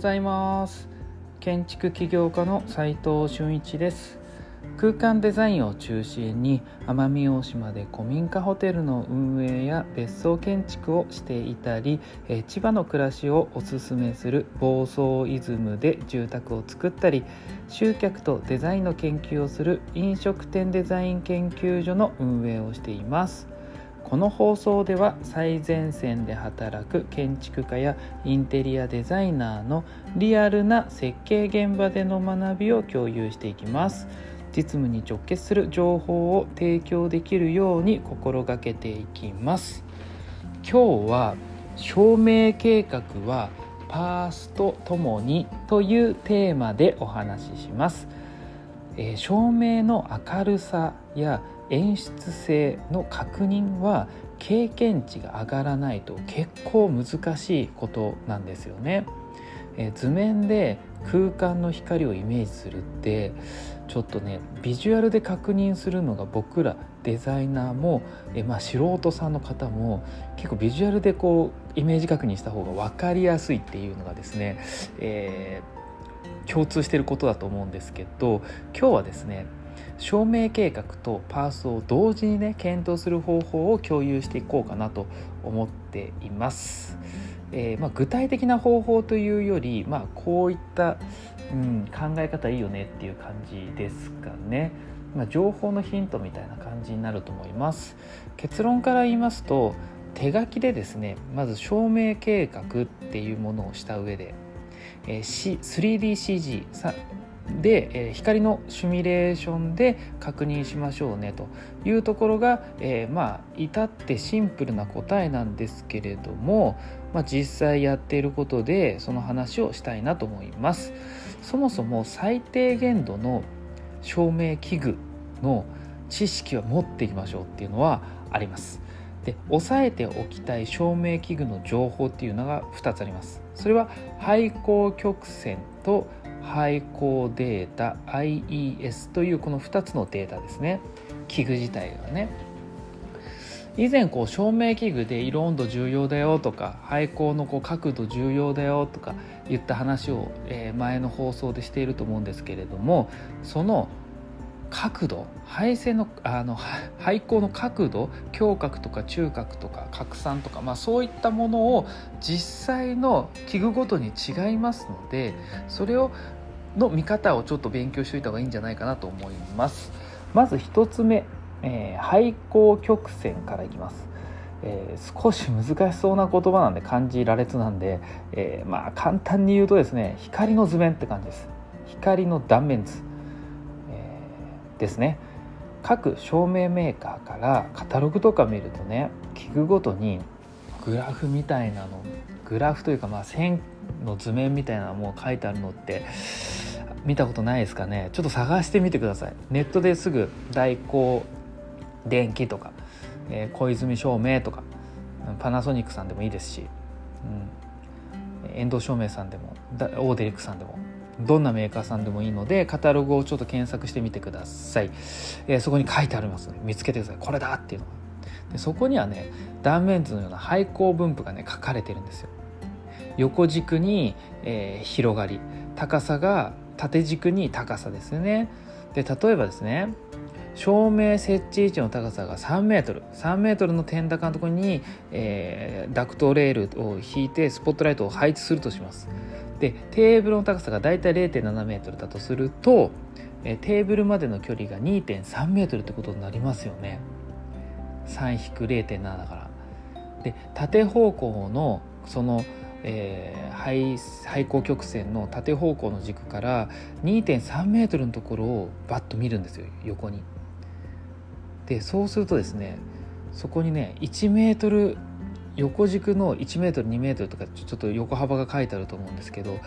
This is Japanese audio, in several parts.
ざいます。建築起業家の斉藤俊一です。空間デザインを中心に奄美大島で古民家ホテルの運営や別荘建築をしていたり千葉の暮らしをおすすめする房総イズムで住宅を作ったり集客とデザインの研究をする飲食店デザイン研究所の運営をしています。この放送では最前線で働く建築家やインテリアデザイナーのリアルな設計現場での学びを共有していきます。実務に直結する情報を提供できるように心がけていきます。今日は照明計画はパースとともにというテーマでお話しします、えー、照明の明るさや演出性の確認は経験値が上がらないと結構難しいことなんですよね。え図面で空間の光をイメージするってちょっとねビジュアルで確認するのが僕らデザイナーもえ、まあ、素人さんの方も結構ビジュアルでこうイメージ確認した方が分かりやすいっていうのがですね、えー、共通してることだと思うんですけど今日はですね照明計画とパースを同時にね検討する方法を共有していこうかなと思っています。えー、まあ、具体的な方法というより、まあ、こういった、うん、考え方いいよねっていう感じですかね。まあ、情報のヒントみたいな感じになると思います。結論から言いますと手書きでですねまず照明計画っていうものをした上で、えー、3DCG で、えー、光のシミュレーションで確認しましょうねというところが、えー、まあ至ってシンプルな答えなんですけれども、まあ、実際やっていることでその話をしたいなと思います。そもそも最低限度の照明器具の知識は持っていきましょうっていうのはあります。で押さえておきたい照明器具の情報っていうのが2つあります。それは配光曲線と廃校データ IES というこの2つのデータですね。器具自体がね。以前こう照明器具で色温度重要だよとか廃光のこう角度重要だよとか言った話を、え前の放送でしていると思うんですけれどもその角度配線のあの配光の角度強角とか中角とか拡散とか、まあ、そういったものを実際の器具ごとに違いますのでそれをの見方をちょっと勉強しておいた方がいいんじゃないかなと思います。まず1つ目、えー、配光曲線からいきます。えー、少し難しそうな言葉なんで漢字羅列なんで、えー、まあ簡単に言うとですね光の図面って感じです。光の断面図。ですね。各照明メーカーからカタログとか見るとね器具ごとにグラフみたいなのグラフというかまあ線の図面みたいなのも書いてあるのって見たことないですかね。ちょっと探してみてください。ネットですぐ大光電気とか、えー、小泉照明とかパナソニックさんでもいいですし、うん、遠藤照明さんでもオーデリックさんでもどんなメーカーさんでもいいのでカタログをちょっと検索してみてください、えー、そこに書いてありますので見つけてください。これだっていうのが。でそこにはね断面図のような配光分布がね書かれてるんですよ。横軸に、えー、広がり。高さが縦軸に高さですね。で例えばですね照明設置位置の高さが3メートル。3メートルの天高のところに、えー、ダクトレールを引いてスポットライトを配置するとします。でテーブルの高さがだいたい0.7メートルだとするとえテーブルまでの距離が2.3メートルってことになりますよね。3-0.7だから。で縦方向のその、えー、配配光曲線の縦方向の軸から2.3メートルのところをバッと見るんですよ横に。でそうするとですねそこにね1メートル横軸の1メートル2メートルとかちょっと横幅が書いてあると思うんですけど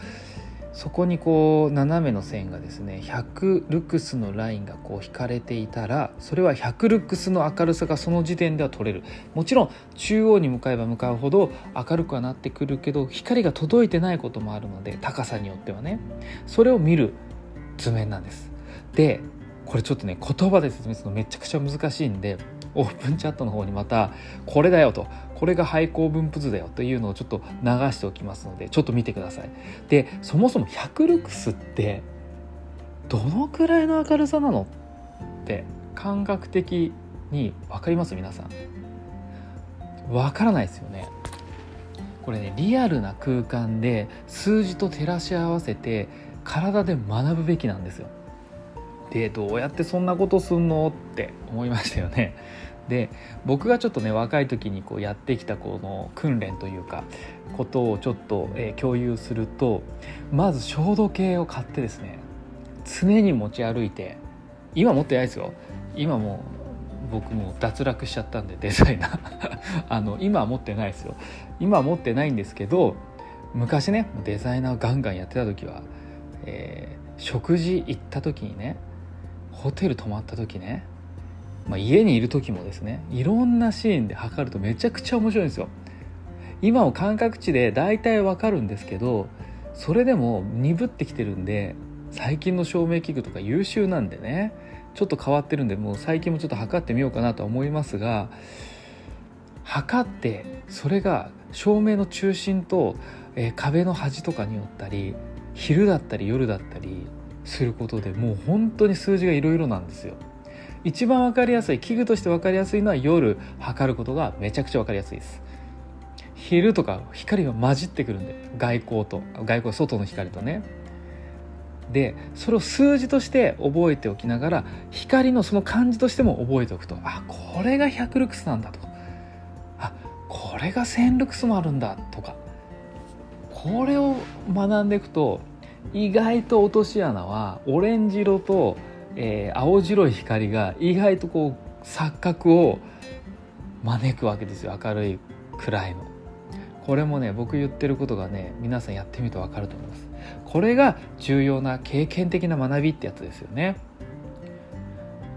そこにこう斜めの線がですね100ルクスのラインがこう引かれていたらそれは100ルクスの明るさがその時点では取れる。もちろん中央に向かえば向かうほど明るくはなってくるけど光が届いてないこともあるので高さによってはね。それを見る図面なんです。でこれちょっとね言葉で説明するのめちゃくちゃ難しいんでオープンチャットの方にまたこれだよとこれが廃校分布図だよというのをちょっと流しておきますのでちょっと見てください。でそもそも100ルクスってどのくらいの明るさなのって感覚的に分かります？皆さん。分からないですよね。これねリアルな空間で数字と照らし合わせて体で学ぶべきなんですよ。でどうやってそんなことすんの？って思いましたよね。で僕がちょっとね若い時にこうやってきたこの訓練というかことをちょっと、え共有するとまず消毒計を買ってですね常に持ち歩いて今持ってないですよ。今も僕も脱落しちゃったんでデザイナー。あの今は持ってないですよ。今は持ってないんですけど昔ねデザイナーをガンガンやってた時は、えー、食事行った時にねホテル泊まった時ね、まあ、家にいる時もですねいろんなシーンで測るとめちゃくちゃ面白いんですよ。今も感覚値で大体わかるんですけどそれでも鈍ってきてるんで最近の照明器具とか優秀なんでねちょっと変わってるんでもう最近もちょっと測ってみようかなとは思いますが測ってそれが照明の中心と、えー、壁の端とかによったり昼だったり夜だったりすることでもう本当に数字がいろいろなんですよ。一番分かりやすい器具として分かりやすいのは夜測ることがめちゃくちゃ分かりやすいです。昼とか光が混じってくるんで外光と外光外の光とね。でそれを数字として覚えておきながら光のその感じとしても覚えておくとあこれが100ルクスなんだとかあこれが1000ルクスもあるんだとかこれを学んでいくと意外と落とし穴はオレンジ色と、えー、青白い光が意外とこう錯覚を招くわけですよ明るい暗いの。これもね僕言ってることがね皆さんやってみると分かると思います。これが重要な経験的な学びってやつですよね。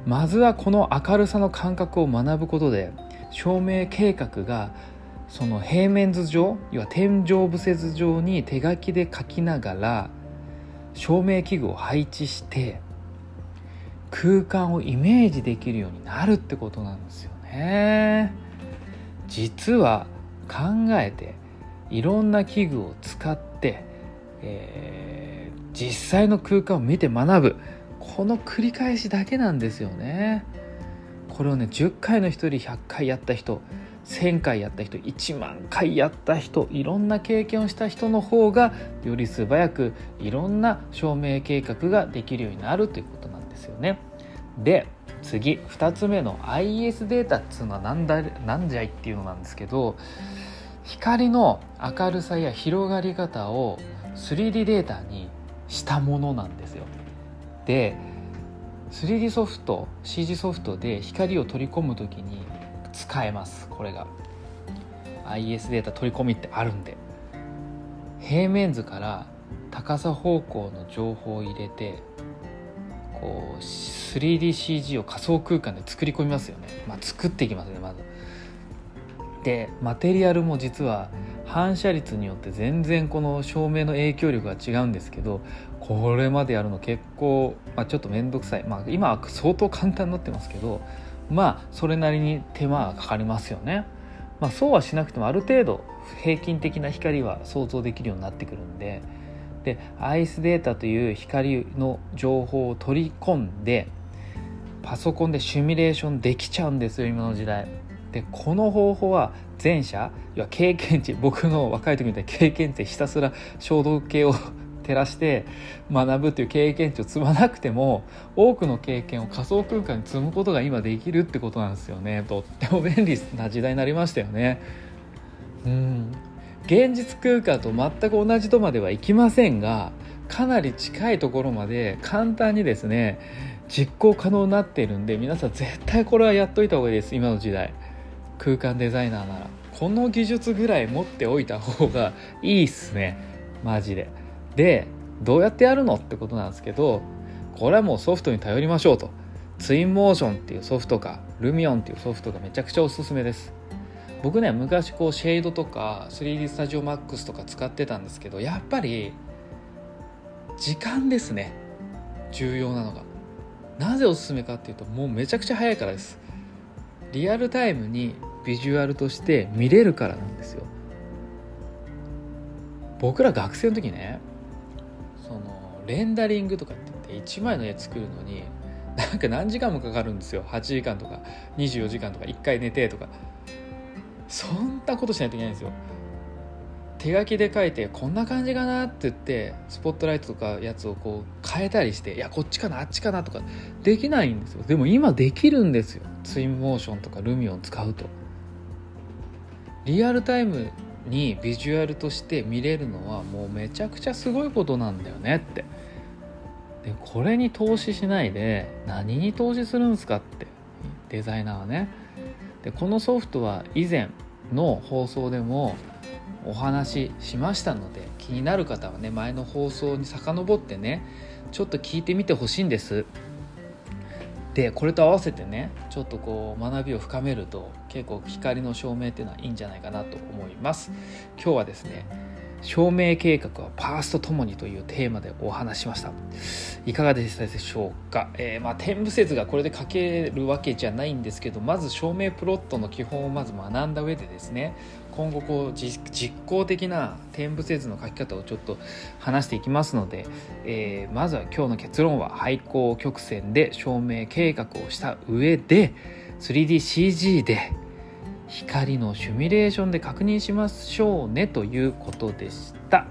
まずはこの明るさの感覚を学ぶことで照明計画がその平面図上要は天井伏せ図上に手書きで書きながら照明器具を配置して空間をイメージできるようになるってことなんですよね。実は考えていろんな器具を使って、えー、実際の空間を見て学ぶこの繰り返しだけなんですよね。これをね10回の人に100回やった人1,000回やった人1万回やった人いろんな経験をした人の方がより素早くいろんな証明計画ができるようになるということですよね。で次2つ目の IS データっつうのは何だ何じゃいっていうのなんですけど光の明るさや広がり方を 3D データにしたものなんですよ。で 3D ソフト CG ソフトで光を取り込む時に使えますこれが IS データ取り込みってあるんで平面図から高さ方向の情報を入れてこう 3DCG を仮想空間で作り込みますよね、まあ、作っていきますねまず。でマテリアルも実は反射率によって全然この照明の影響力が違うんですけどこれまでやるの結構、まあ、ちょっと面倒くさい、まあ、今は相当簡単になってますけどまあそれなりに手間がかかりますよね。まあ、そうはしなくてもある程度平均的な光は想像できるようになってくるんででアイスデータという光の情報を取り込んでパソコンでシミュレーションできちゃうんですよ今の時代。でこの方法は前者要は経験値僕の若い時みたいな経験値ひたすら消毒計を照らして学ぶっていう経験値を積まなくても多くの経験を仮想空間に積むことが今できるってことなんですよね。とっても便利な時代になりましたよね。うん。現実空間と全く同じとまではいきませんがかなり近いところまで簡単にですね実行可能になっているんで皆さん絶対これはやっといた方がいいです今の時代。空間デザイナーなら。この技術ぐらい持っておいた方がいいっすね。マジで。でどうやってやるのってことなんですけどこれはもうソフトに頼りましょうと。ツインモーションっていうソフトかルミオンっていうソフトがめちゃくちゃおすすめです。僕ね昔こうシェードとか 3D スタジオマックスとか使ってたんですけどやっぱり時間ですね。重要なのが。なぜおすすめかっていうともうめちゃくちゃ早いからです。リアルタイムにビジュアルとして見れるからなんですよ。僕ら学生の時ねそのレンダリングとかって言って1枚の絵作るのになんか何時間もかかるんですよ。8時間とか24時間とか1回寝てとか。そんなことしないといけないんですよ。手書きで書いてこんな感じかなって言ってスポットライトとかやつをこう変えたりしていやこっちかなあっちかなとかできないんですよ。でも今できるんですよ。ツインモーションとかルミオン使うと。リアルタイムにビジュアルとして見れるのはもうめちゃくちゃすごいことなんだよねって。でこれに投資しないで何に投資するんすかって。デザイナーはね。でこのソフトは以前の放送でもお話ししましたので気になる方はね前の放送に遡ってねちょっと聞いてみてほしいんです。でこれと合わせてねちょっとこう学びを深めると結構光の照明っていうのはいいんじゃないかなと思います。今日はですね照明計画はパースとともにというテーマでお話しました。いかがでしたでしょうか、えー、まあ天部説がこれで書けるわけじゃないんですけどまず照明プロットの基本をまず学んだ上でですね今後こう実行的な天部説の書き方をちょっと話していきますので、えー、まずは今日の結論は廃校曲線で照明計画をした上で 3DCG で光のシミュレーションで確認しましょうねということでした。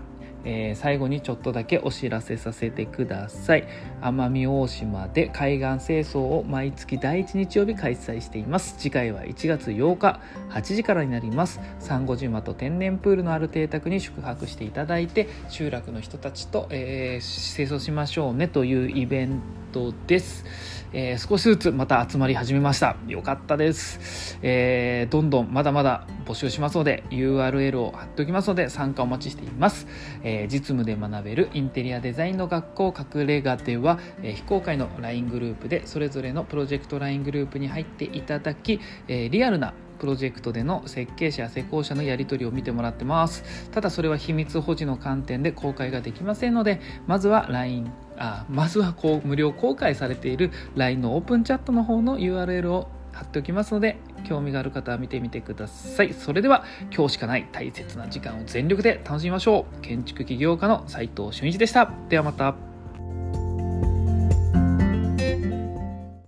えー、最後にちょっとだけお知らせさせてください。奄美大島で海岸清掃を毎月第1日曜日開催しています。次回は1月8日8時からになります。サンゴ島と天然プールのある邸宅に宿泊していただいて集落の人たちと、えー、清掃しましょうねというイベントです。えー、少しずつまた集まり始めました。よかったです、えー、どんどんまだまだ募集しますので URL を貼っておきますので参加お待ちしています、えー、実務で学べるインテリアデザインの学校隠れ家では、え非公開の LINE グループでそれぞれのプロジェクト LINE グループに入っていただき、えリアルなプロジェクトでの設計者や施工者のやり取りを見てもらってます。ただそれは秘密保持の観点で公開ができませんのでまずは LINE あまずはこう無料公開されている LINE のオープンチャットの方の URL を貼っておきますので興味がある方は見てみてください。それでは今日しかない大切な時間を全力で楽しみましょう。建築起業家の斉藤俊一でした。ではまた。